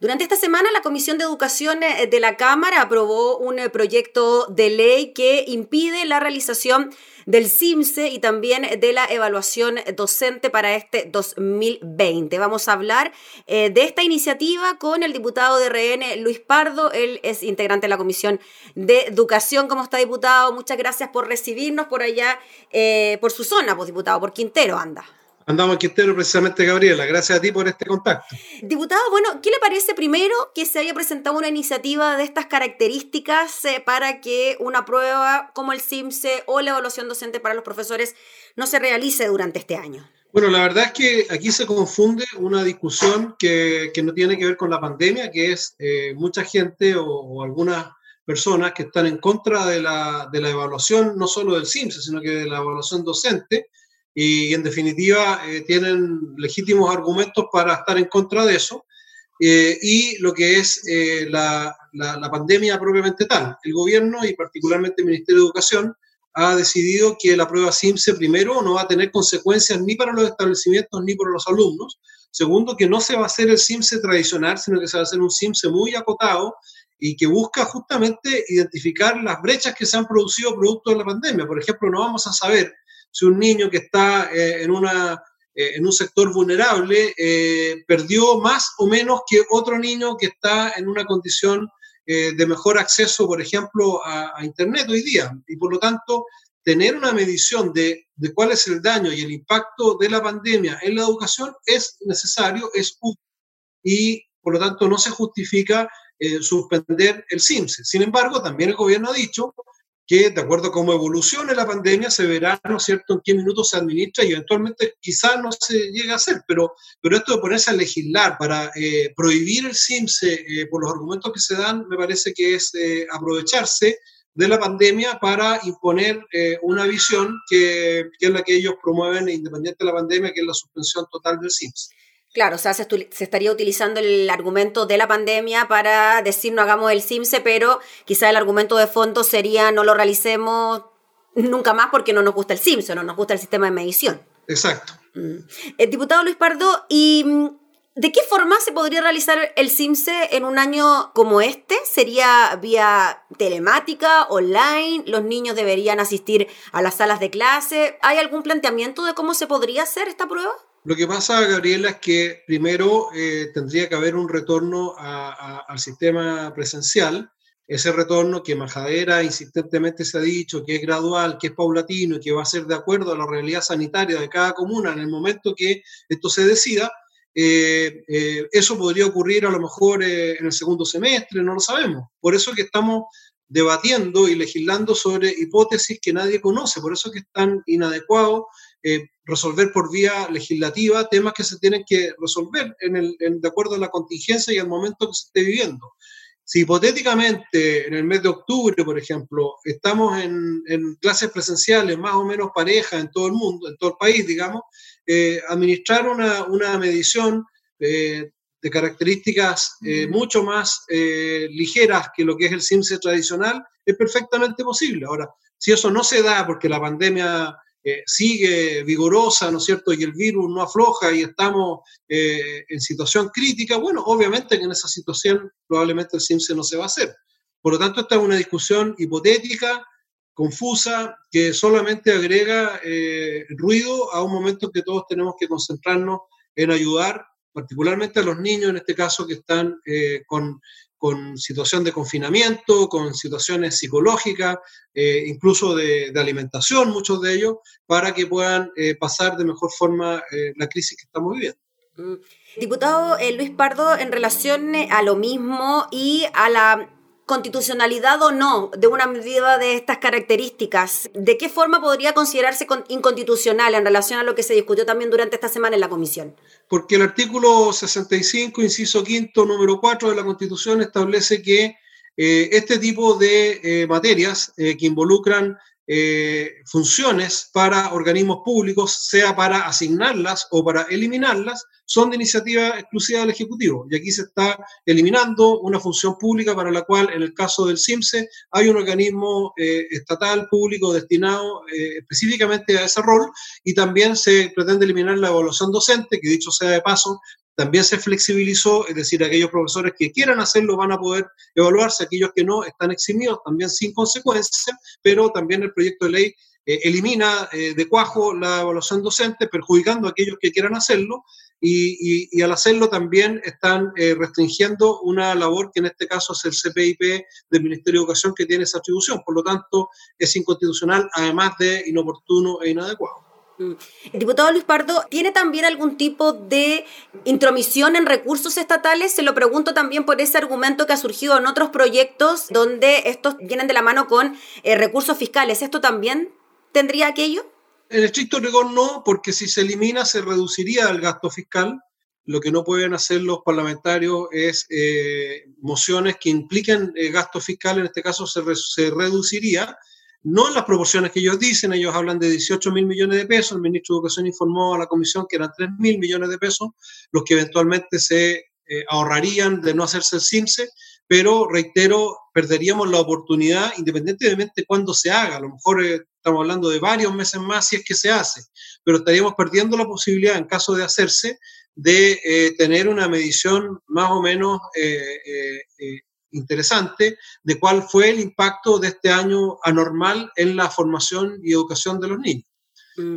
Durante esta semana, la Comisión de Educación eh, de la Cámara aprobó un eh, proyecto de ley que impide la realización del CIMSE y también de la evaluación docente para este 2020. Vamos a hablar eh, de esta iniciativa con el diputado de RN, Luis Pardo. Él es integrante de la Comisión de Educación. ¿Cómo está, diputado? Muchas gracias por recibirnos por allá, por su zona, pues, diputado, por Quintero anda. Andamos en Quintero precisamente, Gabriela. Gracias a ti por este contacto. Diputado, bueno, ¿qué le parece primero que se haya presentado una iniciativa de estas características eh, para que una prueba como el CIMSE o la evaluación docente para los profesores no se realice durante este año? Bueno, la verdad es que aquí se confunde una discusión que, no tiene que ver con la pandemia, que es eh, mucha gente o, algunas personas que están en contra de la, de la evaluación, no solo del CIMSE, sino que de la evaluación docente y en definitiva eh, tienen legítimos argumentos para estar en contra de eso. Eh, y lo que es eh, la, la, pandemia propiamente tal. El gobierno y particularmente el Ministerio de Educación ha decidido que la prueba SIMSE primero no va a tener consecuencias ni para los establecimientos ni para los alumnos. Segundo, que no se va a hacer el SIMSE tradicional, sino que se va a hacer un SIMSE muy acotado y que busca justamente identificar las brechas que se han producido producto de la pandemia. Por ejemplo, no vamos a saber si un niño que está eh, en, una, eh, en un sector vulnerable eh, perdió más o menos que otro niño que está en una condición de mejor acceso, por ejemplo, a, Internet hoy día. Y por lo tanto, tener una medición de, de, cuál es el daño y el impacto de la pandemia en la educación es necesario, es útil. Y por lo tanto, no se justifica suspender el CIMSE. Sin embargo, también el gobierno ha dicho que de acuerdo a cómo evolucione la pandemia se verá, ¿no es cierto?, en qué minutos se administra y eventualmente quizás no se llegue a hacer, pero, pero esto de ponerse a legislar para eh, prohibir el CIMSE eh, por los argumentos que se dan, me parece que es eh, aprovecharse de la pandemia para imponer una visión que, que, es la que ellos promueven independiente de la pandemia, que es la suspensión total del CIMSE. Claro, o sea, se, estaría utilizando el argumento de la pandemia para decir no hagamos el CIMSE, pero quizá el argumento de fondo sería no lo realicemos nunca más porque no nos gusta el CIMSE, no nos gusta el sistema de medición. Exacto. Mm. El diputado Luis Pardo, ¿y mm, de qué forma se podría realizar el CIMSE en un año como este? ¿Sería vía telemática, online? ¿Los niños deberían asistir a las salas de clase? ¿Hay algún planteamiento de cómo se podría hacer esta prueba? Lo que pasa, Gabriela, es que primero eh, tendría que haber un retorno al sistema presencial. Ese retorno que Majadera insistentemente se ha dicho que es gradual, que es paulatino y que va a ser de acuerdo a la realidad sanitaria de cada comuna en el momento que esto se decida, eh, eh, eso podría ocurrir a lo mejor en el segundo semestre, no lo sabemos. Por eso que estamos debatiendo y legislando sobre hipótesis que nadie conoce, por eso que es tan inadecuado eh, resolver por vía legislativa temas que se tienen que resolver en el, de acuerdo a la contingencia y al momento que se esté viviendo. Si hipotéticamente en el mes de octubre, por ejemplo, estamos en, clases presenciales más o menos parejas en todo el mundo, en todo el país, digamos, eh, administrar una, una medición eh, de características mucho más ligeras que lo que es el CIMSE tradicional es perfectamente posible. Ahora, si eso no se da porque la pandemia sigue vigorosa, ¿no es cierto? Y el virus no afloja y estamos eh, en situación crítica, bueno, obviamente que en esa situación probablemente el CIMSE no se va a hacer. Por lo tanto, esta es una discusión hipotética, confusa, que solamente agrega eh, ruido a un momento en que todos tenemos que concentrarnos en ayudar, particularmente a los niños en este caso que están eh, con con situación de confinamiento, con situaciones psicológicas, eh, incluso de, alimentación, muchos de ellos, para que puedan eh, pasar de mejor forma eh, la crisis que estamos viviendo. Mm. Diputado Luis Pardo, en relación a lo mismo y a la constitucionalidad o no de una medida de estas características, ¿de qué forma podría considerarse inconstitucional en relación a lo que se discutió también durante esta semana en la comisión? Porque el artículo 65, inciso quinto, número 4 de la Constitución establece que eh, este tipo de eh, materias eh, que involucran eh, funciones para organismos públicos, sea para asignarlas o para eliminarlas, son de iniciativa exclusiva del Ejecutivo. Y aquí se está eliminando una función pública para la cual, en el caso del CIMSE, hay un organismo eh, estatal público destinado eh, específicamente a ese rol y también se pretende eliminar la evaluación docente, que dicho sea de paso, también se flexibilizó, es decir, aquellos profesores que quieran hacerlo van a poder evaluarse, aquellos que no están eximidos también sin consecuencia, pero también el proyecto de ley eh, elimina eh, de cuajo la evaluación docente, perjudicando a aquellos que quieran hacerlo, y, al hacerlo también están eh, restringiendo una labor que en este caso es el CPIP del Ministerio de Educación que tiene esa atribución. Por lo tanto, es inconstitucional, además de inoportuno e inadecuado. Mm. El diputado Luis Pardo, ¿tiene también algún tipo de intromisión en recursos estatales? Se lo pregunto también por ese argumento que ha surgido en otros proyectos donde estos vienen de la mano con eh, recursos fiscales. ¿Esto también tendría aquello? En estricto rigor no, porque si se elimina se reduciría el gasto fiscal. Lo que no pueden hacer los parlamentarios es eh, mociones que impliquen eh, gasto fiscal, en este caso se, se reduciría no en las proporciones que ellos dicen, ellos hablan de 18 mil millones de pesos, el ministro de Educación informó a la comisión que eran 3 mil millones de pesos, los que eventualmente se eh, ahorrarían de no hacerse el CIMSE, pero reitero, perderíamos la oportunidad independientemente de cuándo se haga, a lo mejor eh, estamos hablando de varios meses más si es que se hace, pero estaríamos perdiendo la posibilidad en caso de hacerse de eh, tener una medición más o menos interesante de cuál fue el impacto de este año anormal en la formación y educación de los niños. Mm.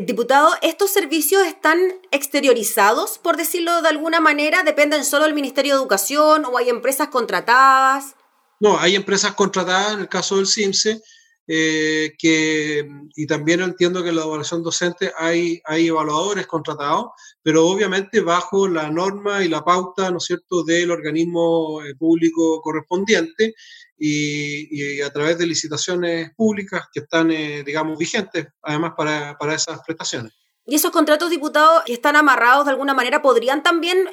Diputado, ¿estos servicios están exteriorizados, por decirlo de alguna manera? ¿Dependen solo del Ministerio de Educación o hay empresas contratadas? No, hay empresas contratadas en el caso del CIMSE, eh, que, y también entiendo que en la evaluación docente hay, hay evaluadores contratados, pero obviamente bajo la norma y la pauta, ¿no es cierto?, del organismo eh, público correspondiente y, a través de licitaciones públicas que están, eh, digamos, vigentes, además, para, para esas prestaciones. ¿Y esos contratos, diputados, que están amarrados de alguna manera, podrían también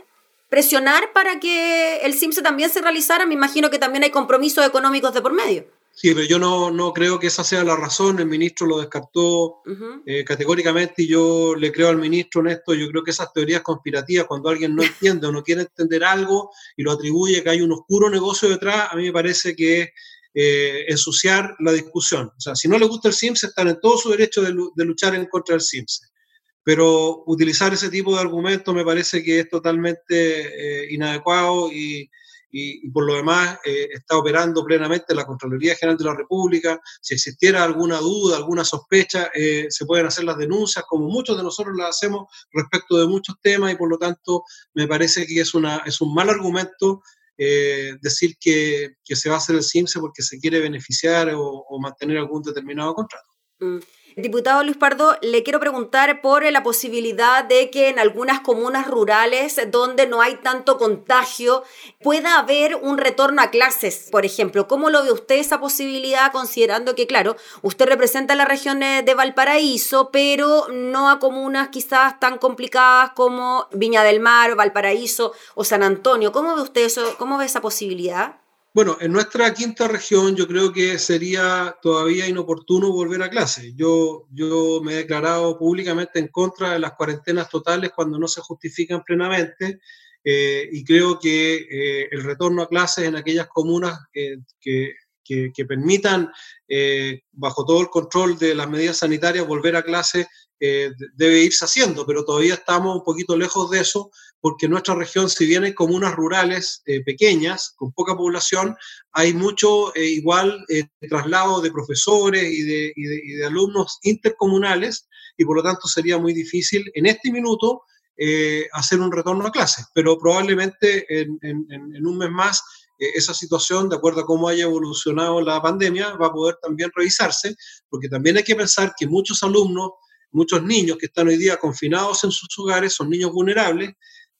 presionar para que el CIMSE también se realizara? Me imagino que también hay compromisos económicos de por medio. Sí, pero yo no, no, creo que esa sea la razón. El ministro lo descartó eh, categóricamente y yo le creo al ministro en esto. Yo creo que esas teorías conspirativas, cuando alguien no entiende o no quiere entender algo y lo atribuye que hay un oscuro negocio detrás, a mí me parece que es eh, ensuciar la discusión. O sea, si no le gusta el SIMS, están en todo su derecho de, luchar en contra del SIMS. Pero utilizar ese tipo de argumentos me parece que es totalmente eh, inadecuado y y, por lo demás eh, está operando plenamente la Contraloría General de la República. Si existiera alguna duda, alguna sospecha, eh, se pueden hacer las denuncias, como muchos de nosotros las hacemos respecto de muchos temas y por lo tanto me parece que es, una, es un mal argumento eh, decir que, que, se va a hacer el CIMSE porque se quiere beneficiar o, mantener algún determinado contrato. Mm. Diputado Luis Pardo, le quiero preguntar por la posibilidad de que en algunas comunas rurales donde no hay tanto contagio pueda haber un retorno a clases, por ejemplo. ¿Cómo lo ve usted esa posibilidad considerando que, claro, usted representa la región de Valparaíso, pero no a comunas quizás tan complicadas como Viña del Mar, Valparaíso o San Antonio? ¿Cómo ve usted eso? ¿Cómo ve esa posibilidad? Bueno, en nuestra quinta región yo creo que sería todavía inoportuno volver a clase. Yo, yo me he declarado públicamente en contra de las cuarentenas totales cuando no se justifican plenamente eh, y creo que eh, el retorno a clases en aquellas comunas que, que, permitan, eh, bajo todo el control de las medidas sanitarias, volver a clase debe irse haciendo, pero todavía estamos un poquito lejos de eso porque en nuestra región, si bien hay comunas rurales eh, pequeñas, con poca población, hay mucho eh, igual eh, traslado de profesores y de, alumnos intercomunales, y por lo tanto sería muy difícil en este minuto hacer un retorno a clases, pero probablemente en, en un mes más esa situación, de acuerdo a cómo haya evolucionado la pandemia, va a poder también revisarse, porque también hay que pensar que muchos alumnos, muchos niños que están hoy día confinados en sus hogares son niños vulnerables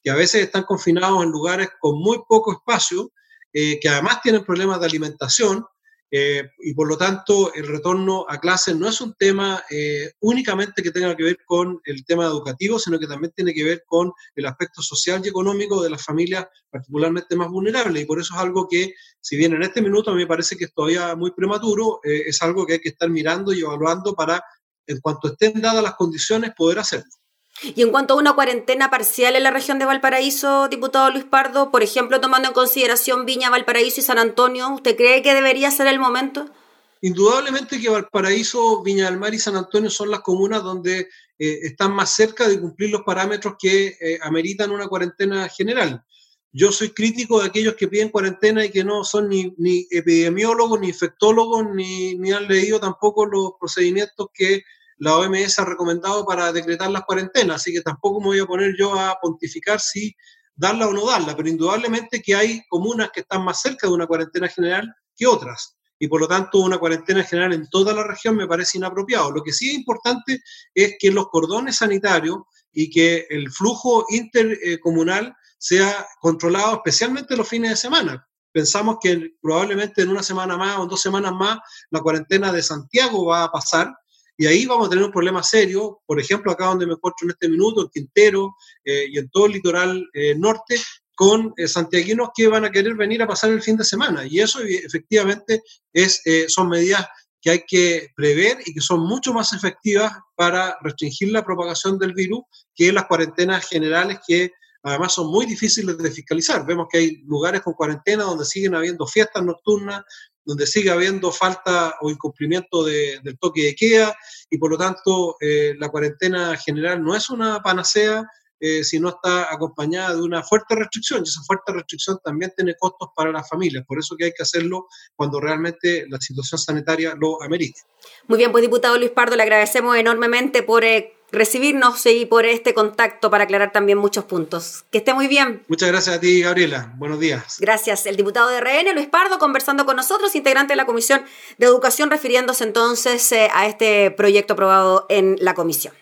que a veces están confinados en lugares con muy poco espacio, eh, que además tienen problemas de alimentación, eh, y por lo tanto el retorno a clases no es un tema eh, únicamente que tenga que ver con el tema educativo, sino que también tiene que ver con el aspecto social y económico de las familias particularmente más vulnerables. Y por eso es algo que, si bien en este minuto a mí me parece que es todavía muy prematuro, es algo que hay que estar mirando y evaluando para, en cuanto estén dadas las condiciones, poder hacerlo. Y en cuanto a una cuarentena parcial en la región de Valparaíso, diputado Luis Pardo, por ejemplo, tomando en consideración Viña, Valparaíso y San Antonio, ¿usted cree que debería ser el momento? Indudablemente que Valparaíso, Viña del Mar y San Antonio son las comunas donde eh, están más cerca de cumplir los parámetros que eh, ameritan una cuarentena general. Yo soy crítico de aquellos que piden cuarentena y que no son ni, ni epidemiólogos, ni infectólogos, ni, ni, han leído tampoco los procedimientos que la OMS ha recomendado para decretar las cuarentenas. Así que tampoco me voy a poner yo a pontificar si darla o no darla, pero indudablemente que hay comunas que están más cerca de una cuarentena general que otras y por lo tanto una cuarentena general en toda la región me parece inapropiado. Lo que sí es importante es que los cordones sanitarios y que el flujo intercomunal sea controlado especialmente los fines de semana. Pensamos que probablemente en una semana más o en dos semanas más la cuarentena de Santiago va a pasar y ahí vamos a tener un problema serio, por ejemplo, acá donde me encuentro en este minuto, en Quintero eh, y en todo el litoral eh, norte, con eh, santiaguinos que van a querer venir a pasar el fin de semana. Y eso efectivamente es, eh, son medidas que hay que prever y que son mucho más efectivas para restringir la propagación del virus que las cuarentenas generales que además son muy difíciles de fiscalizar. Vemos que hay lugares con cuarentena donde siguen habiendo fiestas nocturnas, donde sigue habiendo falta o incumplimiento del toque de queda y por lo tanto eh, la cuarentena general no es una panacea eh, si no está acompañada de una fuerte restricción. Y esa fuerte restricción también tiene costos para las familias. Por eso que hay que hacerlo cuando realmente la situación sanitaria lo amerite. Muy bien, pues diputado Luis Pardo, le agradecemos enormemente por eh, recibirnos y por este contacto para aclarar también muchos puntos. Que esté muy bien. Muchas gracias a ti, Gabriela. Buenos días. Gracias. El diputado de RN, Luis Pardo, conversando con nosotros, integrante de la Comisión de Educación, refiriéndose entonces eh, a este proyecto aprobado en la comisión.